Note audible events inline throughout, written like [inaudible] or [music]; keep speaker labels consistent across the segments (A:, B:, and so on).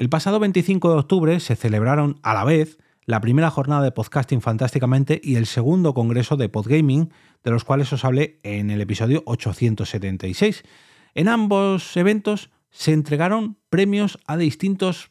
A: El pasado 25 de octubre se celebraron a la vez la primera jornada de podcasting fantásticamente y el segundo congreso de podgaming, de los cuales os hablé en el episodio 876. En ambos eventos se entregaron premios a distintos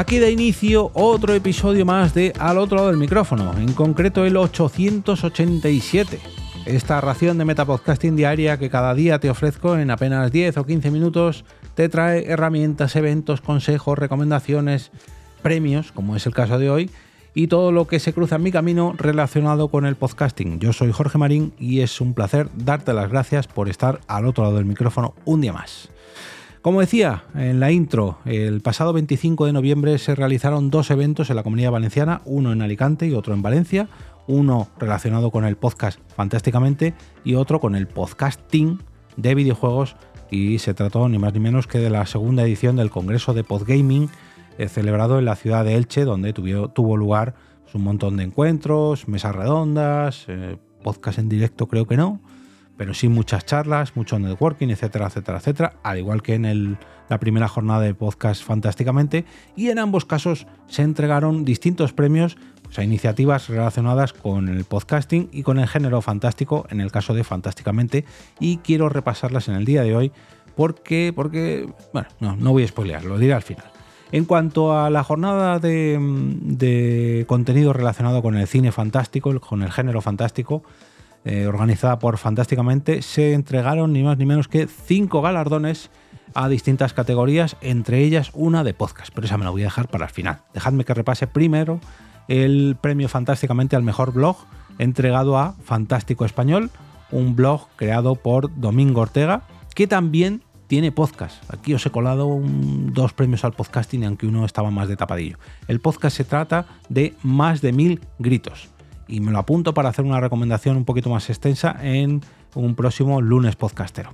A: Aquí da inicio otro episodio más de Al otro lado del micrófono, en concreto el 887. Esta ración de metapodcasting diaria que cada día te ofrezco en apenas 10 o 15 minutos te trae herramientas, eventos, consejos, recomendaciones, premios, como es el caso de hoy, y todo lo que se cruza en mi camino relacionado con el podcasting. Yo soy Jorge Marín y es un placer darte las gracias por estar al otro lado del micrófono un día más. Como decía en la intro, el pasado 25 de noviembre se realizaron dos eventos en la comunidad valenciana, uno en Alicante y otro en Valencia, uno relacionado con el podcast Fantásticamente y otro con el podcasting de videojuegos y se trató ni más ni menos que de la segunda edición del Congreso de Podgaming eh, celebrado en la ciudad de Elche, donde tuvo, lugar un montón de encuentros, mesas redondas, eh, podcast en directo creo que no, pero sí muchas charlas, mucho networking, etcétera, etcétera, etcétera, al igual que en la primera jornada de podcast fantásticamente, y en ambos casos se entregaron distintos premios pues, a iniciativas relacionadas con el podcasting y con el género fantástico, en el caso de Fantásticamente, y quiero repasarlas en el día de hoy porque, porque bueno, no, no voy a spoilear, lo diré al final. En cuanto a la jornada de, de contenido relacionado con el cine fantástico, con el género fantástico, eh, organizada por Fantásticamente, se entregaron ni más ni menos que cinco galardones a distintas categorías, entre ellas una de podcast, pero esa me la voy a dejar para el final. Dejadme que repase primero el premio Fantásticamente al mejor blog, entregado a Fantástico Español, un blog creado por Domingo Ortega, que también tiene podcast. Aquí os he colado dos premios al podcasting, aunque uno estaba más de tapadillo. El podcast se trata de más de mil gritos y me lo apunto para hacer una recomendación un poquito más extensa en un próximo lunes podcastero.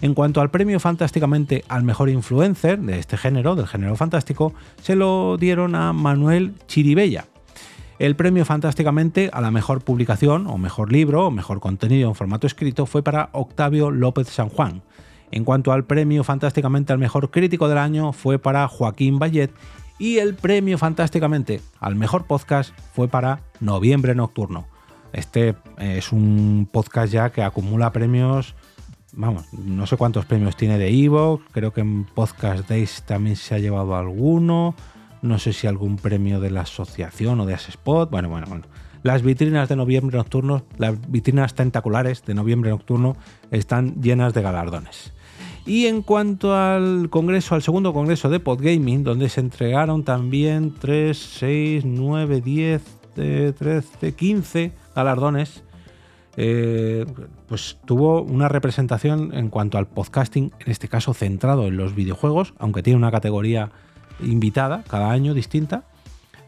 A: En cuanto al premio fantásticamente al mejor influencer de este género, del género fantástico, se lo dieron a Manuel Chiribella. El premio fantásticamente a la mejor publicación o mejor libro o mejor contenido en formato escrito fue para Octavio López San Juan. En cuanto al premio fantásticamente al mejor crítico del año fue para Joaquín Vallet y el premio fantásticamente al mejor podcast fue para Noviembre Nocturno. Este eh, es un podcast ya que acumula premios, vamos, no sé cuántos premios tiene de Evox, creo que en Podcast Days también se ha llevado alguno, no sé si algún premio de la asociación o de Spot, bueno, bueno, bueno. Las vitrinas de Noviembre Nocturno, las vitrinas tentaculares de Noviembre Nocturno están llenas de galardones. Y en cuanto al congreso, al segundo congreso de Podgaming, donde se entregaron también 3, 6, 9, 10, 13, 15 galardones, eh, pues tuvo una representación en cuanto al podcasting, en este caso centrado en los videojuegos, aunque tiene una categoría invitada cada año distinta.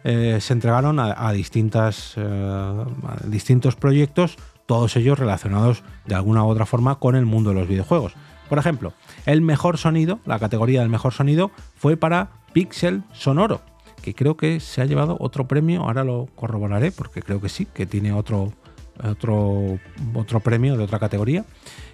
A: Eh, se entregaron a, distintas, eh, a distintos proyectos, todos ellos relacionados de alguna u otra forma con el mundo de los videojuegos. Por ejemplo, el mejor sonido, la categoría del mejor sonido, fue para Pixel Sonoro, que creo que se ha llevado otro premio, ahora lo corroboraré porque creo que sí, que tiene otro, otro, otro premio de otra categoría.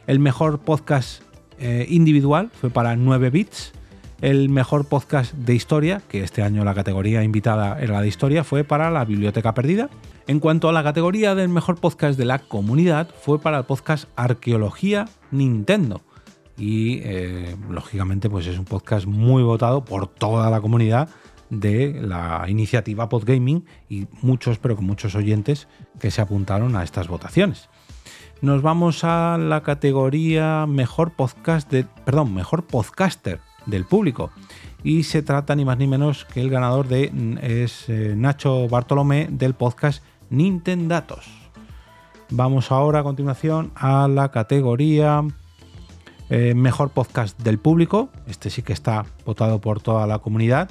A: El mejor podcast eh, individual fue para 9 bits. El mejor podcast de historia, que este año la categoría invitada era la de historia, fue para la Biblioteca Perdida. En cuanto a la categoría del mejor podcast de la comunidad, fue para el podcast Arqueología Nintendo y eh, lógicamente pues es un podcast muy votado por toda la comunidad de la iniciativa Podgaming y muchos, pero con muchos oyentes que se apuntaron a estas votaciones. Nos vamos a la categoría mejor podcast de, perdón, mejor podcaster del público y se trata ni más ni menos que el ganador de es eh, Nacho Bartolomé del podcast Nintendatos. Vamos ahora a continuación a la categoría eh, mejor podcast del público. Este sí que está votado por toda la comunidad,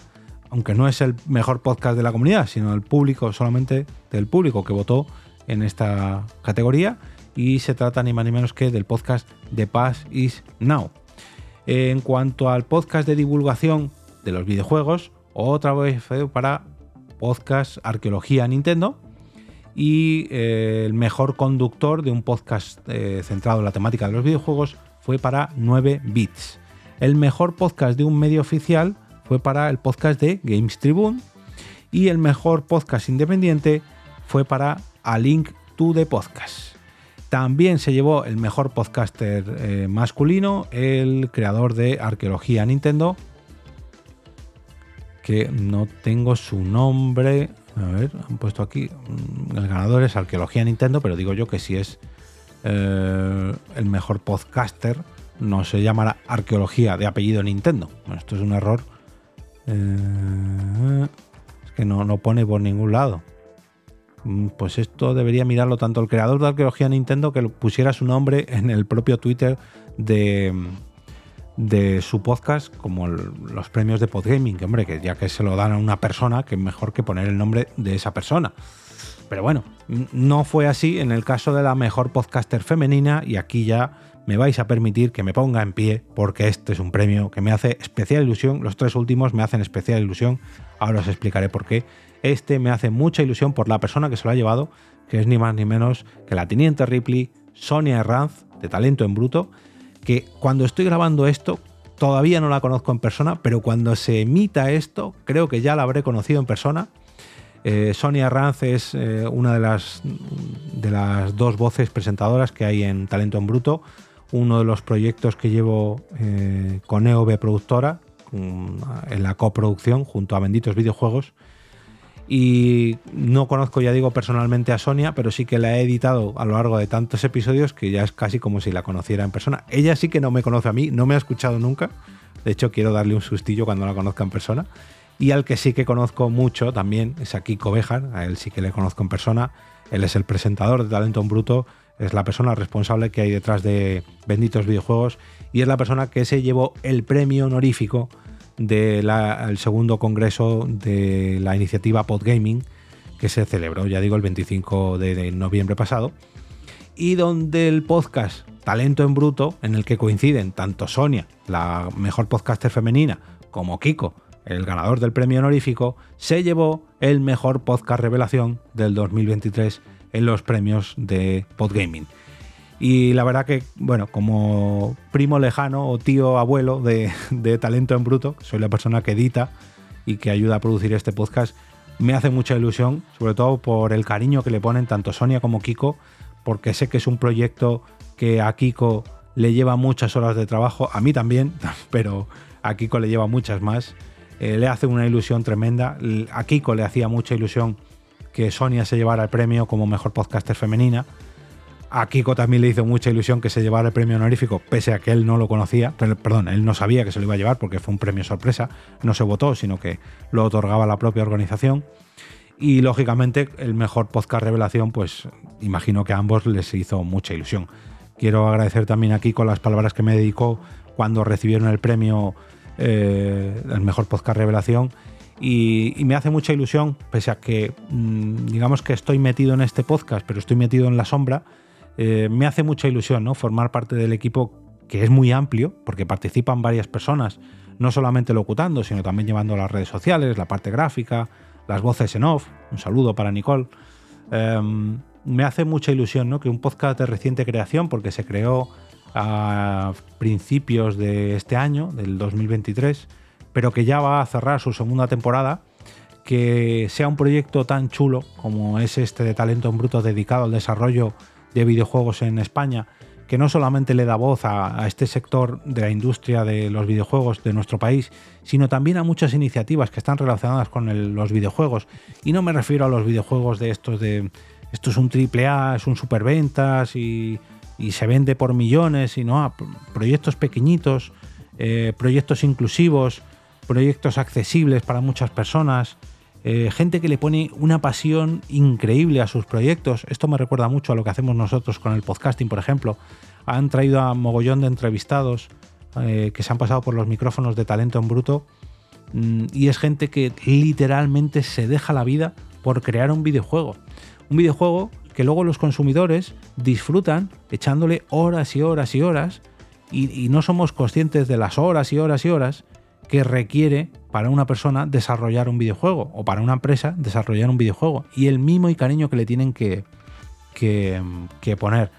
A: aunque no es el mejor podcast de la comunidad, sino el público, solamente del público que votó en esta categoría y se trata ni más ni menos que del podcast The Pass is Now. En cuanto al podcast de divulgación de los videojuegos, otra vez para podcast Arqueología Nintendo y eh, el mejor conductor de un podcast eh, centrado en la temática de los videojuegos fue para 9 bits. El mejor podcast de un medio oficial fue para el podcast de Games Tribune y el mejor podcast independiente fue para A Link to the Podcast. También se llevó el mejor podcaster eh, masculino, el creador de Arqueología Nintendo, que no tengo su nombre. A ver, han puesto aquí. Mm, el ganador es Arqueología Nintendo, pero digo yo que si es eh, el mejor podcaster, no se llamará Arqueología de apellido Nintendo. Bueno, esto es un error. Eh, es que no, no pone por ningún lado. Mm, pues esto debería mirarlo tanto el creador de Arqueología Nintendo que pusiera su nombre en el propio Twitter de, de su podcast como los premios de Podgaming, que hombre, que ya que se lo dan a una persona, que mejor que poner el nombre de esa persona. Pero bueno, no fue así en el caso de la mejor podcaster femenina y aquí ya me vais a permitir que me ponga en pie porque este es un premio que me hace especial ilusión. Los tres últimos me hacen especial ilusión. Ahora os explicaré por qué. Este me hace mucha ilusión por la persona que se lo ha llevado, que es ni más ni menos que la teniente Ripley, Sonia Herranz, de Talento en Bruto, que cuando estoy grabando esto todavía no la conozco en persona, pero cuando se emita esto creo que ya la habré conocido en persona. Eh, Sonia Herranz es eh, una de las, de las dos voces presentadoras que hay en Talento en Bruto, uno de los proyectos que llevo eh, con EOB Productora, en la coproducción junto a Benditos Videojuegos. Y no conozco, ya digo, personalmente a Sonia, pero sí que la he editado a lo largo de tantos episodios que ya es casi como si la conociera en persona. Ella sí que no me conoce a mí, no me ha escuchado nunca. De hecho, quiero darle un sustillo cuando la conozca en persona. Y al que sí que conozco mucho también es a Kiko Bejar, a él sí que le conozco en persona. Él es el presentador de Talento en Bruto, es la persona responsable que hay detrás de Benditos Videojuegos y es la persona que se llevó el premio honorífico del segundo congreso de la iniciativa Podgaming, que se celebró, ya digo, el 25 de, noviembre pasado, y donde el podcast Talento en Bruto, en el que coinciden tanto Sonia, la mejor podcaster femenina, como Kiko, el ganador del premio honorífico, se llevó el mejor podcast revelación del 2023 en los premios de Podgaming. Y la verdad que, bueno, como primo lejano o tío abuelo de, Talento en Bruto, soy la persona que edita y que ayuda a producir este podcast, me hace mucha ilusión, sobre todo por el cariño que le ponen tanto Sonia como Kiko, porque sé que es un proyecto que a Kiko le lleva muchas horas de trabajo, a mí también, [laughs] pero a Kiko le lleva muchas más. Eh, le hace una ilusión tremenda. A Kiko le hacía mucha ilusión que Sonia se llevara el premio como mejor podcaster femenina. A Kiko también le hizo mucha ilusión que se llevara el premio honorífico, pese a que él no lo conocía, perdón, él no sabía que se lo iba a llevar porque fue un premio sorpresa, no se votó, sino que lo otorgaba la propia organización. Y lógicamente el mejor podcast revelación, pues imagino que a ambos les hizo mucha ilusión. Quiero agradecer también a Kiko las palabras que me dedicó cuando recibieron el premio eh, el mejor podcast revelación. Y, me hace mucha ilusión, pese a que mm, digamos que estoy metido en este podcast, pero estoy metido en la sombra, eh, me hace mucha ilusión ¿no? formar parte del equipo que es muy amplio, porque participan varias personas, no solamente locutando, sino también llevando las redes sociales, la parte gráfica, las voces en off. Un saludo para Nicole. Em, me hace mucha ilusión ¿no? que un podcast de reciente creación, porque se creó a principios de este año, del 2023, pero que ya va a cerrar su segunda temporada, que sea un proyecto tan chulo como es este de Talento en Bruto dedicado al desarrollo de videojuegos en España, que no solamente le da voz a, este sector de la industria de los videojuegos de nuestro país, sino también a muchas iniciativas que están relacionadas con los videojuegos. Y no me refiero a los videojuegos de estos de esto es un triple A, es un superventas y, y se vende por millones, sino a proyectos pequeñitos, eh, proyectos inclusivos, proyectos accesibles para muchas personas, eh, gente que le pone una pasión increíble a sus proyectos. Esto me recuerda mucho a lo que hacemos nosotros con el podcasting, por ejemplo. Han traído a mogollón de entrevistados eh, que se han pasado por los micrófonos de talento en bruto mm, y es gente que literalmente se deja la vida por crear un videojuego. Un videojuego que luego los consumidores disfrutan echándole horas y horas y horas y, no somos conscientes de las horas y horas y horas que requiere para una persona desarrollar un videojuego o para una empresa desarrollar un videojuego y el mimo y cariño que le tienen que, que, poner.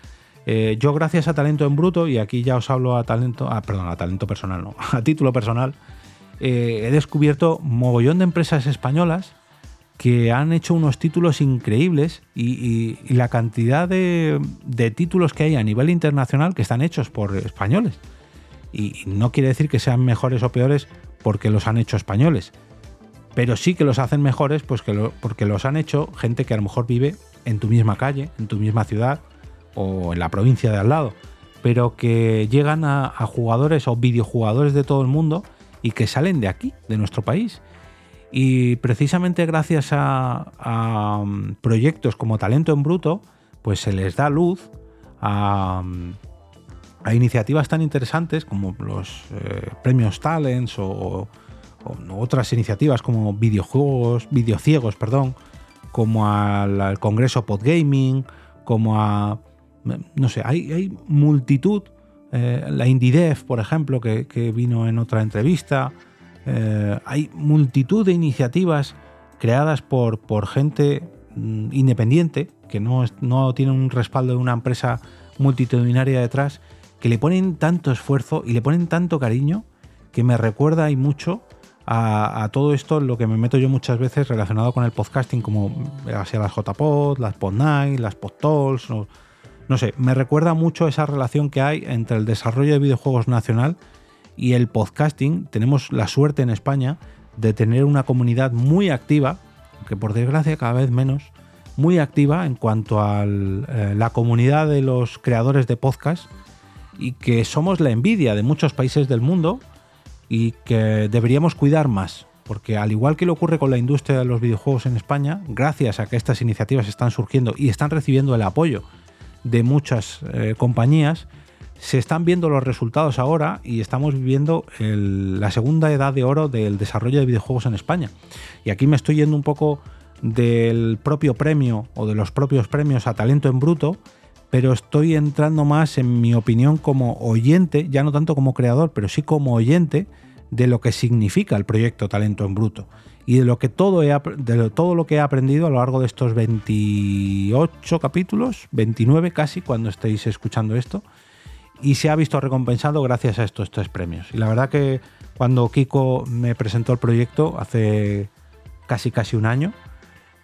A: Eh, yo gracias a Talento en Bruto, y aquí ya os hablo a talento, ah, perdón, a talento personal, no, [laughs] a título personal, eh, he descubierto mogollón de empresas españolas que han hecho unos títulos increíbles y, la cantidad de, títulos que hay a nivel internacional que están hechos por españoles. Y no quiere decir que sean mejores o peores porque los han hecho españoles, pero sí que los hacen mejores pues que porque los han hecho gente que a lo mejor vive en tu misma calle, en tu misma ciudad o en la provincia de al lado, pero que llegan a jugadores o videojugadores de todo el mundo y que salen de aquí, de nuestro país. Y precisamente gracias a, um, proyectos como Talento en Bruto, pues se les da luz a, um, iniciativas tan interesantes como los eh, premios Talents o, otras iniciativas como videojuegos, videociegos, perdón, como al, Congreso Podgaming, como a... No sé, hay, multitud. Eh, la IndieDev, por ejemplo, que, que vino en otra entrevista. Eh, hay multitud de iniciativas creadas por, por gente mm, independiente, que no, no tiene un respaldo de una empresa multitudinaria detrás, que le ponen tanto esfuerzo y le ponen tanto cariño que me recuerda y mucho a, todo esto lo que me meto yo muchas veces relacionado con el podcasting, como hacia las JPod, las PodNight, las PodTalks, no, no sé, me recuerda mucho esa relación que hay entre el desarrollo de videojuegos nacional y el podcasting, tenemos la suerte en España de tener una comunidad muy activa, que por desgracia cada vez menos, muy activa en cuanto a eh, la comunidad de los creadores de podcast y que somos la envidia de muchos países del mundo y que deberíamos cuidar más, porque al igual que le ocurre con la industria de los videojuegos en España, gracias a que estas iniciativas están surgiendo y están recibiendo el apoyo de muchas eh, compañías, se están viendo los resultados ahora y estamos viviendo la segunda edad de oro del desarrollo de videojuegos en España. Y aquí me estoy yendo un poco del propio premio o de los propios premios a talento en bruto, pero estoy entrando más en mi opinión como oyente, ya no tanto como creador, pero sí como oyente de lo que significa el proyecto Talento en Bruto y de lo que todo, de todo lo que he aprendido a lo largo de estos 28 capítulos, 29 casi cuando estéis escuchando esto, y se ha visto recompensado gracias a estos tres premios. Y la verdad que cuando Kiko me presentó el proyecto hace casi casi un año,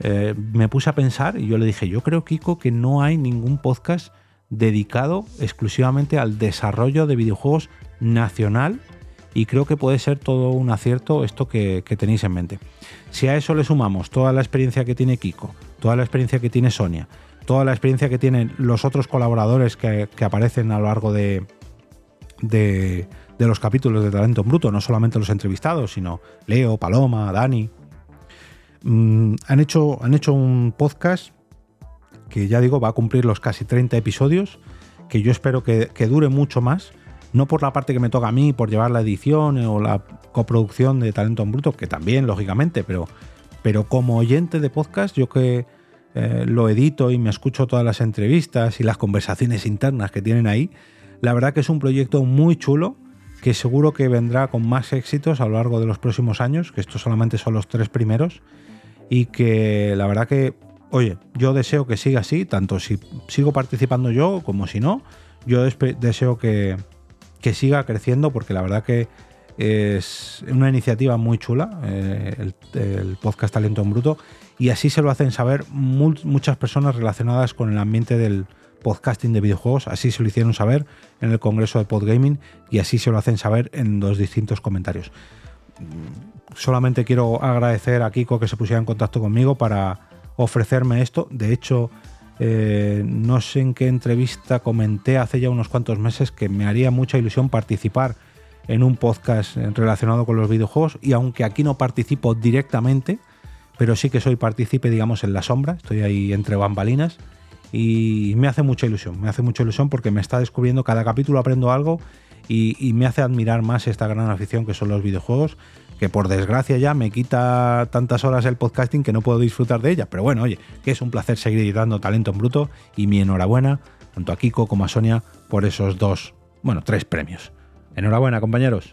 A: eh, me puse a pensar y yo le dije, yo creo Kiko que no hay ningún podcast dedicado exclusivamente al desarrollo de videojuegos nacional y creo que puede ser todo un acierto esto que, que, tenéis en mente. Si a eso le sumamos toda la experiencia que tiene Kiko, toda la experiencia que tiene Sonia, toda la experiencia que tienen los otros colaboradores que, aparecen a lo largo de, de, los capítulos de Talento Bruto, no solamente los entrevistados, sino Leo, Paloma, Dani. Mm, han, hecho, han hecho un podcast que ya digo va a cumplir los casi 30 episodios, que yo espero que, que dure mucho más, no por la parte que me toca a mí, por llevar la edición o la coproducción de Talento en Bruto, que también, lógicamente, pero, pero como oyente de podcast, yo que eh, lo edito y me escucho todas las entrevistas y las conversaciones internas que tienen ahí, la verdad que es un proyecto muy chulo que seguro que vendrá con más éxitos a lo largo de los próximos años, que estos solamente son los tres primeros, y que la verdad que, oye, yo deseo que siga así, tanto si sigo participando yo como si no, yo deseo que, siga creciendo porque la verdad que es una iniciativa muy chula, eh, el, el, podcast Talento en Bruto, y así se lo hacen saber muchas personas relacionadas con el ambiente del podcasting de videojuegos, así se lo hicieron saber en el Congreso de Podgaming y así se lo hacen saber en los distintos comentarios. Solamente quiero agradecer a Kiko que se pusiera en contacto conmigo para ofrecerme esto. De hecho, eh, no sé en qué entrevista comenté hace ya unos cuantos meses que me haría mucha ilusión participar en un podcast relacionado con los videojuegos y aunque aquí no participo directamente, pero sí que soy partícipe, digamos, en la sombra, estoy ahí entre bambalinas y me hace mucha ilusión, me hace mucha ilusión porque me está descubriendo, cada capítulo aprendo algo y, me hace admirar más esta gran afición que son los videojuegos, que por desgracia ya me quita tantas horas el podcasting que no puedo disfrutar de ella. Pero bueno, oye, que es un placer seguir editando talento en bruto y mi enhorabuena tanto a Kiko como a Sonia por esos dos, bueno, tres premios. Enhorabuena, compañeros.